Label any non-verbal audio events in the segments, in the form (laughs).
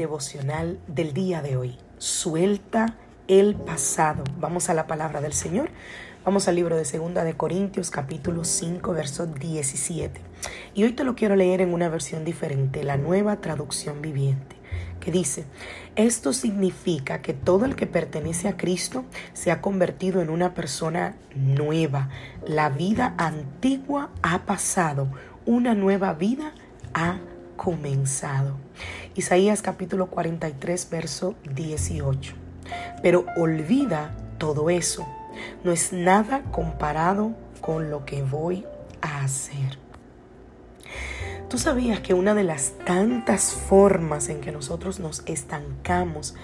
Devocional del día de hoy. Suelta el pasado. Vamos a la palabra del Señor. Vamos al libro de Segunda de Corintios capítulo 5 verso 17. Y hoy te lo quiero leer en una versión diferente, la nueva traducción viviente, que dice, esto significa que todo el que pertenece a Cristo se ha convertido en una persona nueva. La vida antigua ha pasado, una nueva vida ha comenzado. Isaías capítulo 43, verso 18. Pero olvida todo eso. No es nada comparado con lo que voy a hacer. ¿Tú sabías que una de las tantas formas en que nosotros nos estancamos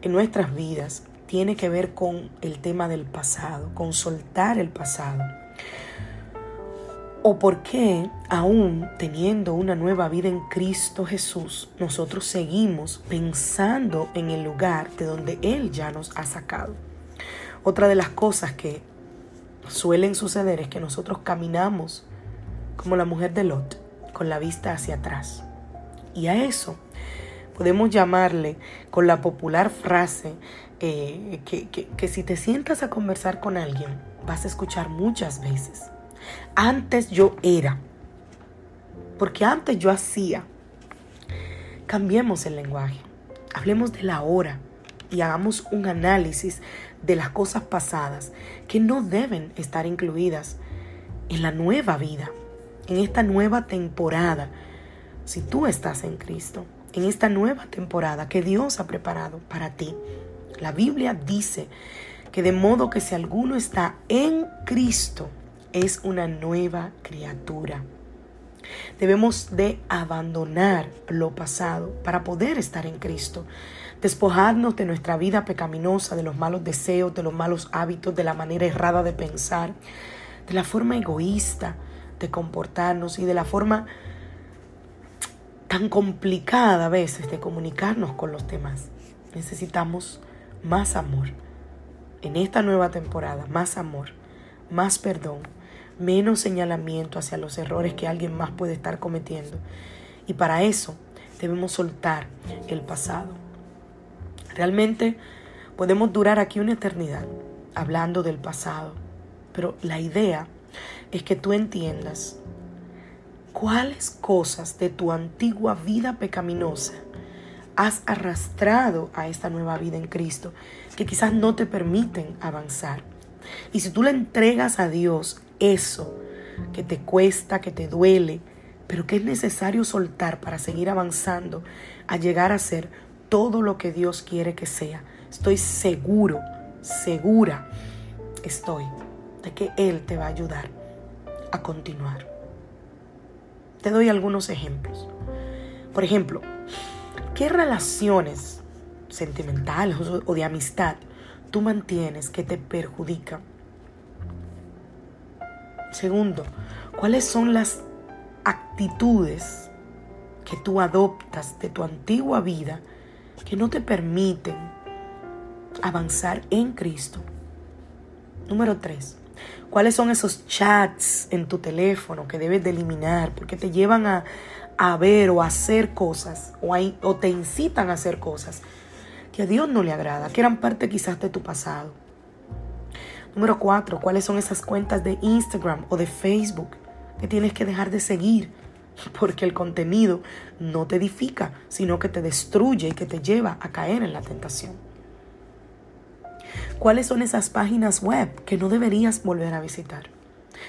en nuestras vidas tiene que ver con el tema del pasado, con soltar el pasado? ¿O por qué, aún teniendo una nueva vida en Cristo Jesús, nosotros seguimos pensando en el lugar de donde Él ya nos ha sacado? Otra de las cosas que suelen suceder es que nosotros caminamos como la mujer de Lot, con la vista hacia atrás. Y a eso podemos llamarle con la popular frase eh, que, que si te sientas a conversar con alguien, vas a escuchar muchas veces. Antes yo era. Porque antes yo hacía. Cambiemos el lenguaje. Hablemos de la hora y hagamos un análisis de las cosas pasadas que no deben estar incluidas en la nueva vida, en esta nueva temporada. Si tú estás en Cristo, en esta nueva temporada que Dios ha preparado para ti, la Biblia dice que de modo que si alguno está en Cristo, es una nueva criatura. Debemos de abandonar lo pasado para poder estar en Cristo, despojarnos de nuestra vida pecaminosa, de los malos deseos, de los malos hábitos, de la manera errada de pensar, de la forma egoísta de comportarnos y de la forma tan complicada a veces de comunicarnos con los demás. Necesitamos más amor. En esta nueva temporada, más amor, más perdón, menos señalamiento hacia los errores que alguien más puede estar cometiendo. Y para eso debemos soltar el pasado. Realmente podemos durar aquí una eternidad hablando del pasado, pero la idea es que tú entiendas cuáles cosas de tu antigua vida pecaminosa has arrastrado a esta nueva vida en Cristo que quizás no te permiten avanzar. Y si tú le entregas a Dios eso que te cuesta, que te duele, pero que es necesario soltar para seguir avanzando a llegar a ser todo lo que Dios quiere que sea. Estoy seguro, segura estoy de que Él te va a ayudar a continuar. Te doy algunos ejemplos. Por ejemplo, ¿qué relaciones sentimentales o de amistad tú mantienes que te perjudican? Segundo, ¿cuáles son las actitudes que tú adoptas de tu antigua vida que no te permiten avanzar en Cristo? Número tres, ¿cuáles son esos chats en tu teléfono que debes de eliminar porque te llevan a, ver o a hacer cosas o te incitan a hacer cosas que a Dios no le agrada, que eran parte quizás de tu pasado? Número cuatro, ¿cuáles son esas cuentas de Instagram o de Facebook que tienes que dejar de seguir? (laughs) Porque el contenido no te edifica, sino que te destruye y que te lleva a caer en la tentación. ¿Cuáles son esas páginas web que no deberías volver a visitar?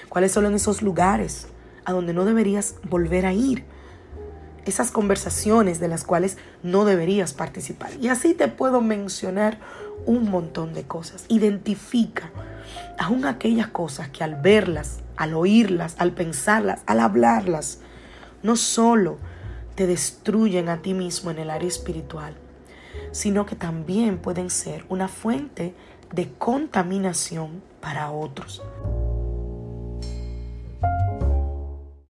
¿Cuáles son esos lugares a donde no deberías volver a ir? Esas conversaciones de las cuales no deberías participar. Y así te puedo mencionar un montón de cosas. Identifica aún aquellas cosas que al verlas, al oírlas, al pensarlas, al hablarlas, no solo te destruyen a ti mismo en el área espiritual, sino que también pueden ser una fuente de contaminación para otros.